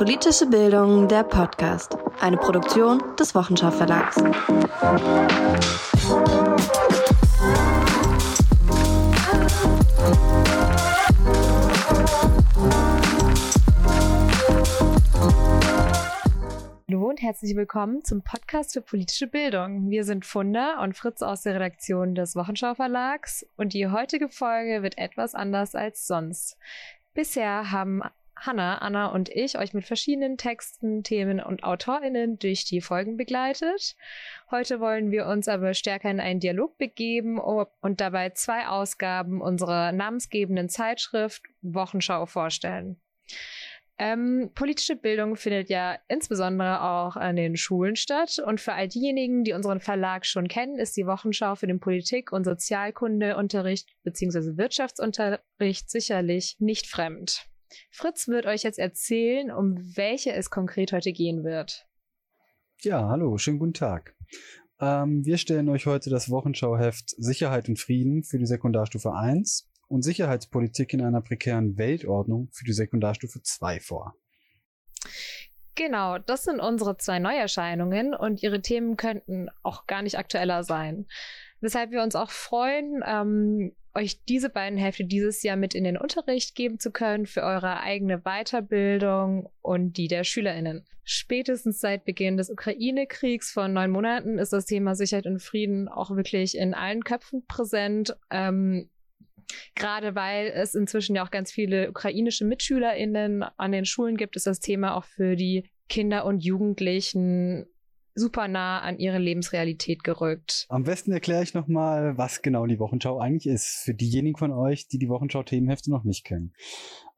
Politische Bildung, der Podcast. Eine Produktion des Wochenschau Verlags. Hallo und herzlich willkommen zum Podcast für politische Bildung. Wir sind Funda und Fritz aus der Redaktion des Wochenschau Verlags und die heutige Folge wird etwas anders als sonst. Bisher haben Hanna, Anna und ich euch mit verschiedenen Texten, Themen und AutorInnen durch die Folgen begleitet. Heute wollen wir uns aber stärker in einen Dialog begeben und dabei zwei Ausgaben unserer namensgebenden Zeitschrift Wochenschau vorstellen. Ähm, politische Bildung findet ja insbesondere auch an den Schulen statt. Und für all diejenigen, die unseren Verlag schon kennen, ist die Wochenschau für den Politik- und Sozialkundeunterricht bzw. Wirtschaftsunterricht sicherlich nicht fremd. Fritz wird euch jetzt erzählen, um welche es konkret heute gehen wird. Ja, hallo, schönen guten Tag. Ähm, wir stellen euch heute das Wochenschauheft Sicherheit und Frieden für die Sekundarstufe 1 und Sicherheitspolitik in einer prekären Weltordnung für die Sekundarstufe 2 vor. Genau, das sind unsere zwei Neuerscheinungen und ihre Themen könnten auch gar nicht aktueller sein. Weshalb wir uns auch freuen, ähm, euch diese beiden Hefte dieses Jahr mit in den Unterricht geben zu können für eure eigene Weiterbildung und die der SchülerInnen. Spätestens seit Beginn des Ukraine-Kriegs vor neun Monaten ist das Thema Sicherheit und Frieden auch wirklich in allen Köpfen präsent. Ähm, Gerade weil es inzwischen ja auch ganz viele ukrainische MitschülerInnen an den Schulen gibt, ist das Thema auch für die Kinder und Jugendlichen super nah an ihre Lebensrealität gerückt. Am besten erkläre ich nochmal, was genau die Wochenschau eigentlich ist, für diejenigen von euch, die die Wochenschau-Themenhefte noch nicht kennen.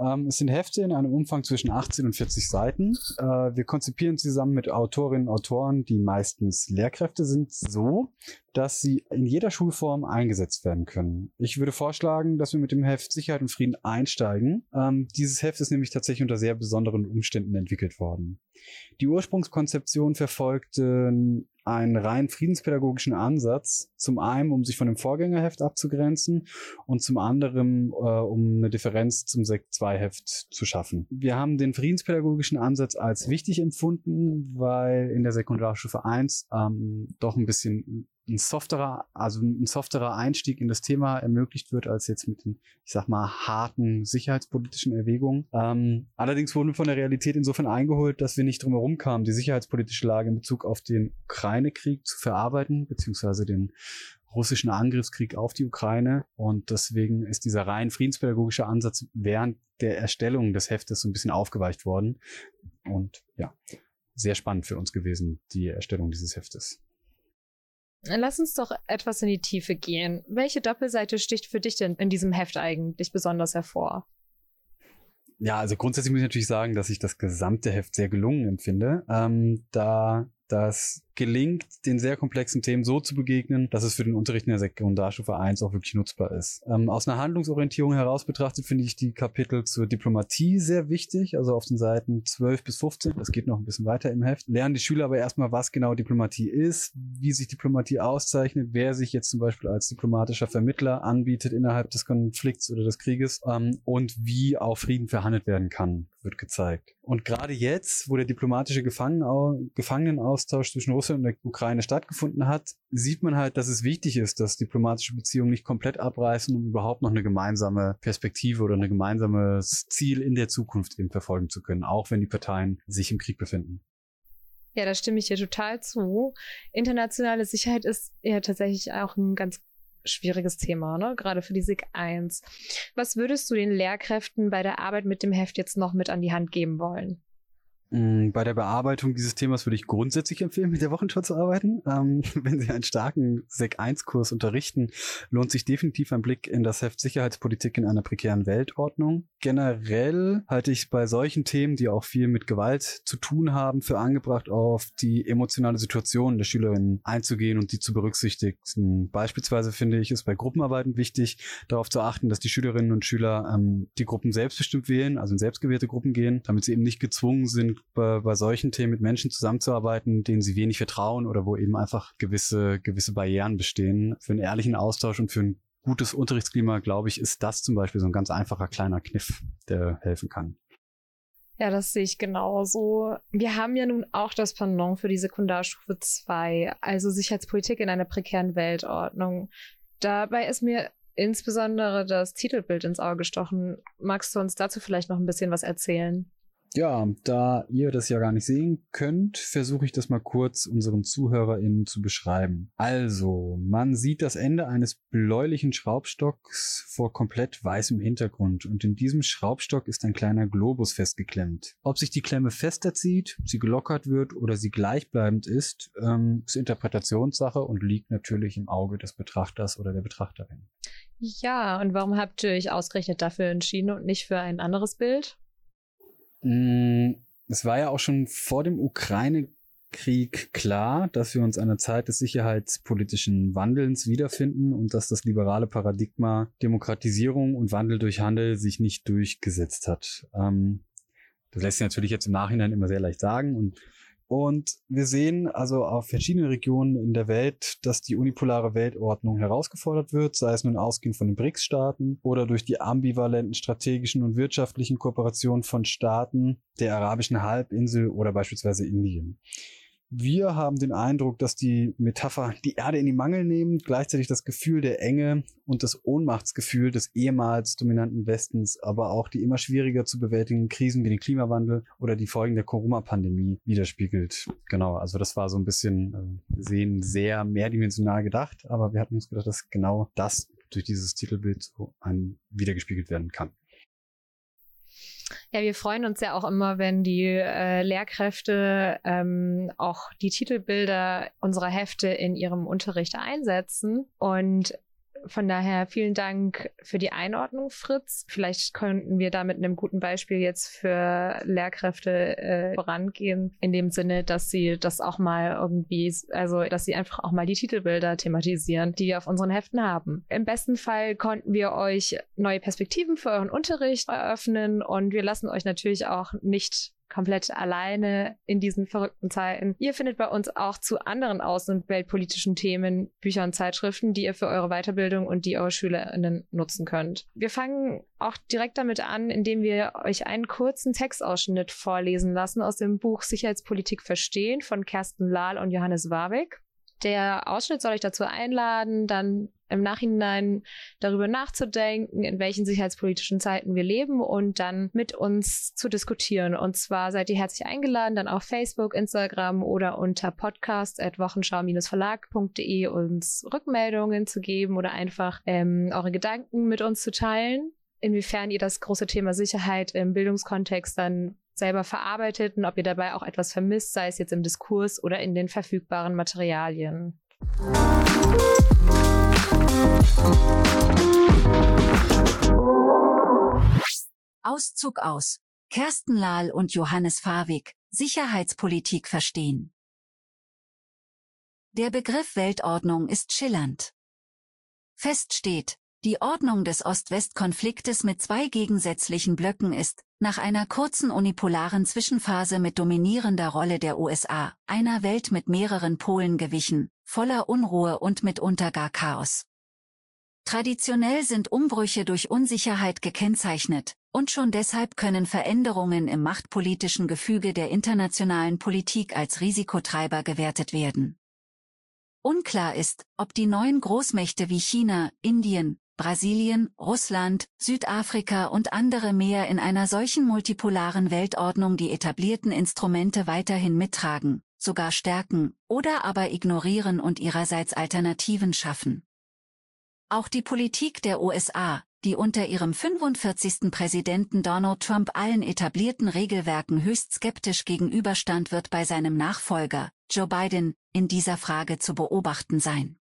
Ähm, es sind Hefte in einem Umfang zwischen 18 und 40 Seiten. Äh, wir konzipieren zusammen mit Autorinnen und Autoren, die meistens Lehrkräfte sind, so, dass sie in jeder Schulform eingesetzt werden können. Ich würde vorschlagen, dass wir mit dem Heft Sicherheit und Frieden einsteigen. Ähm, dieses Heft ist nämlich tatsächlich unter sehr besonderen Umständen entwickelt worden. Die Ursprungskonzeption verfolgte einen rein friedenspädagogischen Ansatz. Zum einen, um sich von dem Vorgängerheft abzugrenzen und zum anderen, äh, um eine Differenz zum Sekt 2 Heft zu schaffen. Wir haben den friedenspädagogischen Ansatz als wichtig empfunden, weil in der Sekundarstufe 1 ähm, doch ein bisschen ein softerer, also ein softerer Einstieg in das Thema ermöglicht wird, als jetzt mit den, ich sag mal, harten sicherheitspolitischen Erwägungen. Ähm, allerdings wurden wir von der Realität insofern eingeholt, dass wir nicht drum herum kamen, die sicherheitspolitische Lage in Bezug auf den Ukraine-Krieg zu verarbeiten, beziehungsweise den russischen Angriffskrieg auf die Ukraine. Und deswegen ist dieser rein friedenspädagogische Ansatz während der Erstellung des Heftes so ein bisschen aufgeweicht worden. Und ja, sehr spannend für uns gewesen, die Erstellung dieses Heftes. Lass uns doch etwas in die Tiefe gehen. Welche Doppelseite sticht für dich denn in diesem Heft eigentlich besonders hervor? Ja, also grundsätzlich muss ich natürlich sagen, dass ich das gesamte Heft sehr gelungen empfinde, ähm, da das gelingt, den sehr komplexen Themen so zu begegnen, dass es für den Unterricht in der Sekundarstufe 1 auch wirklich nutzbar ist. Ähm, aus einer Handlungsorientierung heraus betrachtet finde ich die Kapitel zur Diplomatie sehr wichtig, also auf den Seiten 12 bis 15, das geht noch ein bisschen weiter im Heft, lernen die Schüler aber erstmal, was genau Diplomatie ist, wie sich Diplomatie auszeichnet, wer sich jetzt zum Beispiel als diplomatischer Vermittler anbietet innerhalb des Konflikts oder des Krieges ähm, und wie auch Frieden verhandelt werden kann, wird gezeigt. Und gerade jetzt, wo der diplomatische Gefangenen Gefangenenaustausch zwischen Russland in der Ukraine stattgefunden hat, sieht man halt, dass es wichtig ist, dass diplomatische Beziehungen nicht komplett abreißen, um überhaupt noch eine gemeinsame Perspektive oder ein gemeinsames Ziel in der Zukunft eben verfolgen zu können, auch wenn die Parteien sich im Krieg befinden. Ja, da stimme ich dir total zu. Internationale Sicherheit ist ja tatsächlich auch ein ganz schwieriges Thema, ne? gerade für die SIG 1. Was würdest du den Lehrkräften bei der Arbeit mit dem Heft jetzt noch mit an die Hand geben wollen? Mm, bei der Bearbeitung dieses Themas würde ich grundsätzlich empfehlen, mit der Wochenschau zu arbeiten. Ähm, wenn Sie einen starken Sek 1-Kurs unterrichten, lohnt sich definitiv ein Blick in das Heft Sicherheitspolitik in einer prekären Weltordnung. Generell halte ich bei solchen Themen, die auch viel mit Gewalt zu tun haben, für angebracht, auf die emotionale Situation der Schülerinnen einzugehen und die zu berücksichtigen. Beispielsweise finde ich es bei Gruppenarbeiten wichtig, darauf zu achten, dass die Schülerinnen und Schüler ähm, die Gruppen selbstbestimmt wählen, also in selbstgewählte Gruppen gehen, damit sie eben nicht gezwungen sind, bei, bei solchen Themen mit Menschen zusammenzuarbeiten, denen sie wenig vertrauen oder wo eben einfach gewisse, gewisse Barrieren bestehen. Für einen ehrlichen Austausch und für ein gutes Unterrichtsklima, glaube ich, ist das zum Beispiel so ein ganz einfacher kleiner Kniff, der helfen kann. Ja, das sehe ich genauso. Wir haben ja nun auch das Pendant für die Sekundarstufe 2, also Sicherheitspolitik in einer prekären Weltordnung. Dabei ist mir insbesondere das Titelbild ins Auge gestochen. Magst du uns dazu vielleicht noch ein bisschen was erzählen? Ja, da ihr das ja gar nicht sehen könnt, versuche ich das mal kurz unseren ZuhörerInnen zu beschreiben. Also, man sieht das Ende eines bläulichen Schraubstocks vor komplett weißem Hintergrund und in diesem Schraubstock ist ein kleiner Globus festgeklemmt. Ob sich die Klemme fester zieht, sie gelockert wird oder sie gleichbleibend ist, ähm, ist Interpretationssache und liegt natürlich im Auge des Betrachters oder der Betrachterin. Ja, und warum habt ihr euch ausgerechnet dafür entschieden und nicht für ein anderes Bild? Mm, es war ja auch schon vor dem Ukraine-Krieg klar, dass wir uns einer Zeit des sicherheitspolitischen Wandelns wiederfinden und dass das liberale Paradigma Demokratisierung und Wandel durch Handel sich nicht durchgesetzt hat. Ähm, das lässt sich natürlich jetzt im Nachhinein immer sehr leicht sagen und und wir sehen also auf verschiedenen Regionen in der Welt, dass die unipolare Weltordnung herausgefordert wird, sei es nun ausgehend von den BRICS-Staaten oder durch die ambivalenten strategischen und wirtschaftlichen Kooperationen von Staaten der arabischen Halbinsel oder beispielsweise Indien. Wir haben den Eindruck, dass die Metapher die Erde in die Mangel nehmen, gleichzeitig das Gefühl der Enge und das Ohnmachtsgefühl des ehemals dominanten Westens, aber auch die immer schwieriger zu bewältigenden Krisen wie den Klimawandel oder die Folgen der Corona-Pandemie widerspiegelt. Genau, also das war so ein bisschen, äh, sehen, sehr mehrdimensional gedacht, aber wir hatten uns gedacht, dass genau das durch dieses Titelbild so ein wiedergespiegelt werden kann. Ja, wir freuen uns ja auch immer, wenn die äh, Lehrkräfte ähm, auch die Titelbilder unserer Hefte in ihrem Unterricht einsetzen. Und von daher vielen Dank für die Einordnung, Fritz. Vielleicht könnten wir da mit einem guten Beispiel jetzt für Lehrkräfte äh, vorangehen, in dem Sinne, dass sie das auch mal irgendwie, also dass sie einfach auch mal die Titelbilder thematisieren, die wir auf unseren Heften haben. Im besten Fall konnten wir euch neue Perspektiven für euren Unterricht eröffnen und wir lassen euch natürlich auch nicht komplett alleine in diesen verrückten Zeiten. Ihr findet bei uns auch zu anderen außen- und weltpolitischen Themen Bücher und Zeitschriften, die ihr für eure Weiterbildung und die eure SchülerInnen nutzen könnt. Wir fangen auch direkt damit an, indem wir euch einen kurzen Textausschnitt vorlesen lassen aus dem Buch Sicherheitspolitik verstehen von Kersten Lahl und Johannes Warwick. Der Ausschnitt soll euch dazu einladen, dann im Nachhinein darüber nachzudenken, in welchen sicherheitspolitischen Zeiten wir leben und dann mit uns zu diskutieren. Und zwar seid ihr herzlich eingeladen, dann auf Facebook, Instagram oder unter podcast.wochenschau-verlag.de uns Rückmeldungen zu geben oder einfach ähm, eure Gedanken mit uns zu teilen inwiefern ihr das große Thema Sicherheit im Bildungskontext dann selber verarbeitet und ob ihr dabei auch etwas vermisst, sei es jetzt im Diskurs oder in den verfügbaren Materialien. Auszug aus. Kersten Lahl und Johannes Fawig, Sicherheitspolitik verstehen. Der Begriff Weltordnung ist schillernd. Fest steht, die Ordnung des Ost-West-Konfliktes mit zwei gegensätzlichen Blöcken ist, nach einer kurzen unipolaren Zwischenphase mit dominierender Rolle der USA, einer Welt mit mehreren Polen gewichen, voller Unruhe und mitunter gar Chaos. Traditionell sind Umbrüche durch Unsicherheit gekennzeichnet, und schon deshalb können Veränderungen im machtpolitischen Gefüge der internationalen Politik als Risikotreiber gewertet werden. Unklar ist, ob die neuen Großmächte wie China, Indien, Brasilien, Russland, Südafrika und andere mehr in einer solchen multipolaren Weltordnung die etablierten Instrumente weiterhin mittragen, sogar stärken oder aber ignorieren und ihrerseits Alternativen schaffen. Auch die Politik der USA, die unter ihrem 45. Präsidenten Donald Trump allen etablierten Regelwerken höchst skeptisch gegenüberstand, wird bei seinem Nachfolger, Joe Biden, in dieser Frage zu beobachten sein.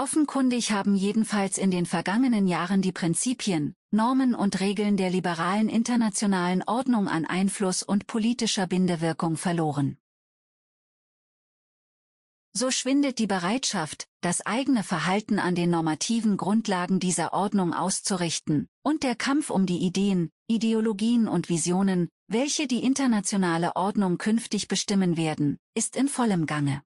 Offenkundig haben jedenfalls in den vergangenen Jahren die Prinzipien, Normen und Regeln der liberalen internationalen Ordnung an Einfluss und politischer Bindewirkung verloren. So schwindet die Bereitschaft, das eigene Verhalten an den normativen Grundlagen dieser Ordnung auszurichten, und der Kampf um die Ideen, Ideologien und Visionen, welche die internationale Ordnung künftig bestimmen werden, ist in vollem Gange.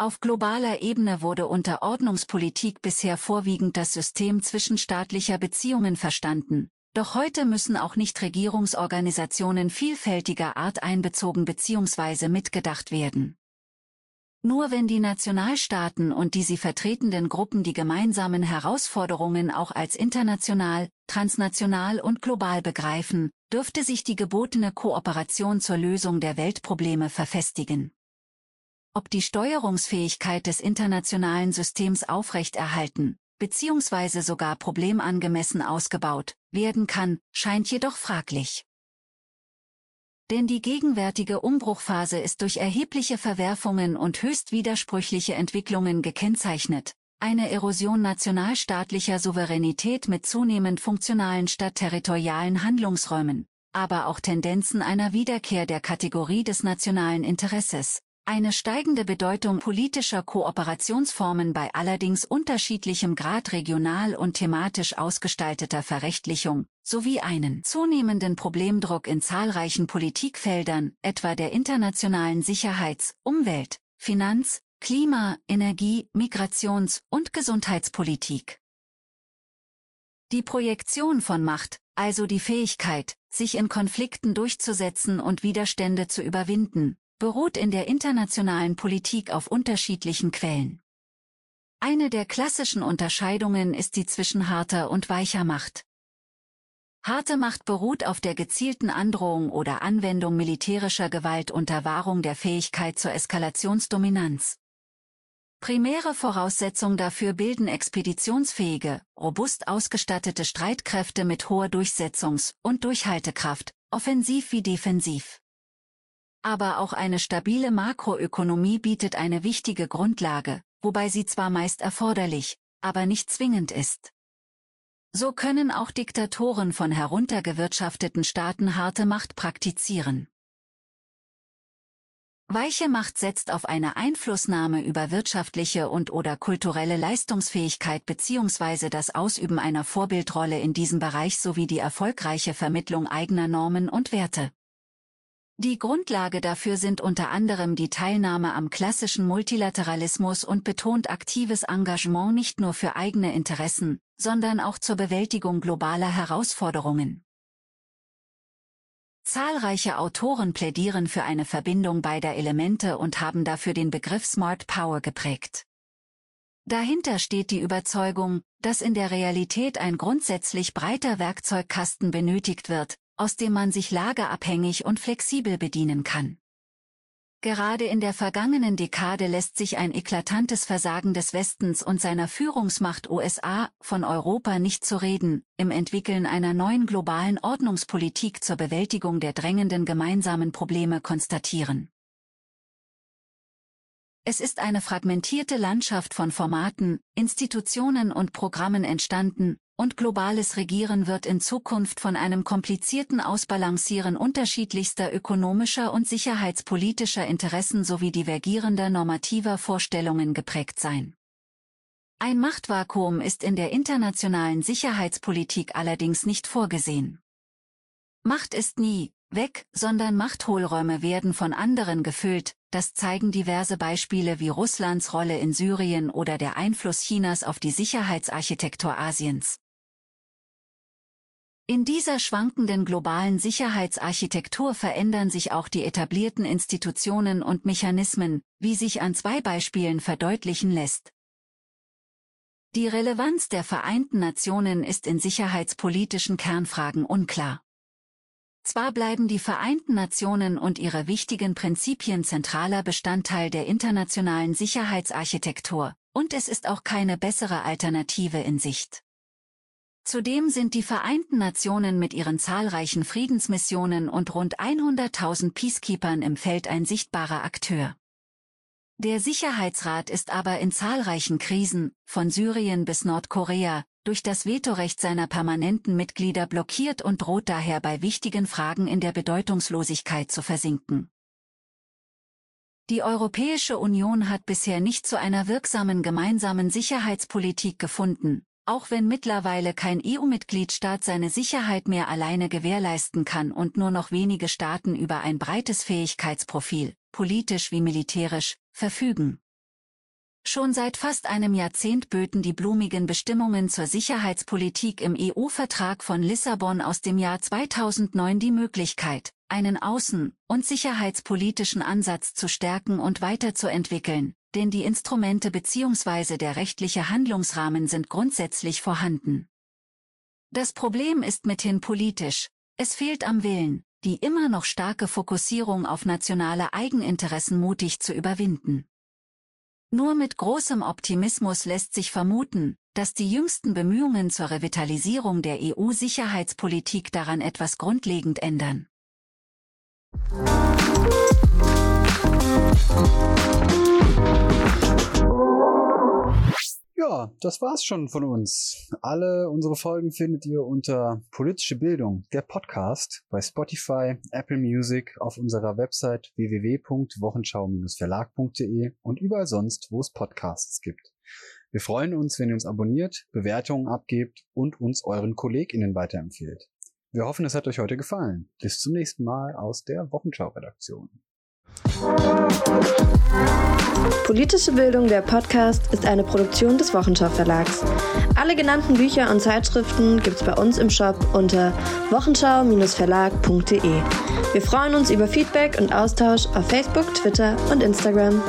Auf globaler Ebene wurde unter Ordnungspolitik bisher vorwiegend das System zwischenstaatlicher Beziehungen verstanden, Doch heute müssen auch Nichtregierungsorganisationen vielfältiger Art einbezogen bzw. mitgedacht werden. Nur wenn die Nationalstaaten und die sie vertretenden Gruppen die gemeinsamen Herausforderungen auch als international, transnational und global begreifen, dürfte sich die gebotene Kooperation zur Lösung der Weltprobleme verfestigen. Ob die Steuerungsfähigkeit des internationalen Systems aufrechterhalten, bzw. sogar problemangemessen ausgebaut werden kann, scheint jedoch fraglich. Denn die gegenwärtige Umbruchphase ist durch erhebliche Verwerfungen und höchst widersprüchliche Entwicklungen gekennzeichnet. Eine Erosion nationalstaatlicher Souveränität mit zunehmend funktionalen statt territorialen Handlungsräumen, aber auch Tendenzen einer Wiederkehr der Kategorie des nationalen Interesses, eine steigende Bedeutung politischer Kooperationsformen bei allerdings unterschiedlichem Grad regional und thematisch ausgestalteter Verrechtlichung, sowie einen zunehmenden Problemdruck in zahlreichen Politikfeldern, etwa der internationalen Sicherheits-, Umwelt-, Finanz-, Klima-, Energie-, Migrations- und Gesundheitspolitik. Die Projektion von Macht, also die Fähigkeit, sich in Konflikten durchzusetzen und Widerstände zu überwinden, beruht in der internationalen Politik auf unterschiedlichen Quellen. Eine der klassischen Unterscheidungen ist die zwischen harter und weicher Macht. Harte Macht beruht auf der gezielten Androhung oder Anwendung militärischer Gewalt unter Wahrung der Fähigkeit zur Eskalationsdominanz. Primäre Voraussetzung dafür bilden expeditionsfähige, robust ausgestattete Streitkräfte mit hoher Durchsetzungs- und Durchhaltekraft, offensiv wie defensiv. Aber auch eine stabile Makroökonomie bietet eine wichtige Grundlage, wobei sie zwar meist erforderlich, aber nicht zwingend ist. So können auch Diktatoren von heruntergewirtschafteten Staaten harte Macht praktizieren. Weiche Macht setzt auf eine Einflussnahme über wirtschaftliche und oder kulturelle Leistungsfähigkeit bzw. das Ausüben einer Vorbildrolle in diesem Bereich sowie die erfolgreiche Vermittlung eigener Normen und Werte. Die Grundlage dafür sind unter anderem die Teilnahme am klassischen Multilateralismus und betont aktives Engagement nicht nur für eigene Interessen, sondern auch zur Bewältigung globaler Herausforderungen. Zahlreiche Autoren plädieren für eine Verbindung beider Elemente und haben dafür den Begriff Smart Power geprägt. Dahinter steht die Überzeugung, dass in der Realität ein grundsätzlich breiter Werkzeugkasten benötigt wird, aus dem man sich lagerabhängig und flexibel bedienen kann. Gerade in der vergangenen Dekade lässt sich ein eklatantes Versagen des Westens und seiner Führungsmacht USA von Europa nicht zu reden, im Entwickeln einer neuen globalen Ordnungspolitik zur Bewältigung der drängenden gemeinsamen Probleme konstatieren. Es ist eine fragmentierte Landschaft von Formaten, Institutionen und Programmen entstanden, und globales Regieren wird in Zukunft von einem komplizierten Ausbalancieren unterschiedlichster ökonomischer und sicherheitspolitischer Interessen sowie divergierender normativer Vorstellungen geprägt sein. Ein Machtvakuum ist in der internationalen Sicherheitspolitik allerdings nicht vorgesehen. Macht ist nie weg, sondern Machthohlräume werden von anderen gefüllt, das zeigen diverse Beispiele wie Russlands Rolle in Syrien oder der Einfluss Chinas auf die Sicherheitsarchitektur Asiens. In dieser schwankenden globalen Sicherheitsarchitektur verändern sich auch die etablierten Institutionen und Mechanismen, wie sich an zwei Beispielen verdeutlichen lässt. Die Relevanz der Vereinten Nationen ist in sicherheitspolitischen Kernfragen unklar. Zwar bleiben die Vereinten Nationen und ihre wichtigen Prinzipien zentraler Bestandteil der internationalen Sicherheitsarchitektur, und es ist auch keine bessere Alternative in Sicht. Zudem sind die Vereinten Nationen mit ihren zahlreichen Friedensmissionen und rund 100.000 Peacekeepers im Feld ein sichtbarer Akteur. Der Sicherheitsrat ist aber in zahlreichen Krisen, von Syrien bis Nordkorea, durch das Vetorecht seiner permanenten Mitglieder blockiert und droht daher bei wichtigen Fragen in der Bedeutungslosigkeit zu versinken. Die Europäische Union hat bisher nicht zu einer wirksamen gemeinsamen Sicherheitspolitik gefunden, auch wenn mittlerweile kein EU-Mitgliedstaat seine Sicherheit mehr alleine gewährleisten kann und nur noch wenige Staaten über ein breites Fähigkeitsprofil, politisch wie militärisch, verfügen. Schon seit fast einem Jahrzehnt böten die blumigen Bestimmungen zur Sicherheitspolitik im EU-Vertrag von Lissabon aus dem Jahr 2009 die Möglichkeit, einen außen- und sicherheitspolitischen Ansatz zu stärken und weiterzuentwickeln, denn die Instrumente bzw. der rechtliche Handlungsrahmen sind grundsätzlich vorhanden. Das Problem ist mithin politisch, es fehlt am Willen, die immer noch starke Fokussierung auf nationale Eigeninteressen mutig zu überwinden. Nur mit großem Optimismus lässt sich vermuten, dass die jüngsten Bemühungen zur Revitalisierung der EU-Sicherheitspolitik daran etwas grundlegend ändern. Ja, das war's schon von uns. Alle unsere Folgen findet ihr unter Politische Bildung, der Podcast, bei Spotify, Apple Music, auf unserer Website www.wochenschau-verlag.de und überall sonst, wo es Podcasts gibt. Wir freuen uns, wenn ihr uns abonniert, Bewertungen abgebt und uns euren KollegInnen weiterempfehlt. Wir hoffen, es hat euch heute gefallen. Bis zum nächsten Mal aus der Wochenschau-Redaktion. Politische Bildung, der Podcast, ist eine Produktion des Wochenschau Verlags. Alle genannten Bücher und Zeitschriften gibt's bei uns im Shop unter wochenschau-verlag.de. Wir freuen uns über Feedback und Austausch auf Facebook, Twitter und Instagram.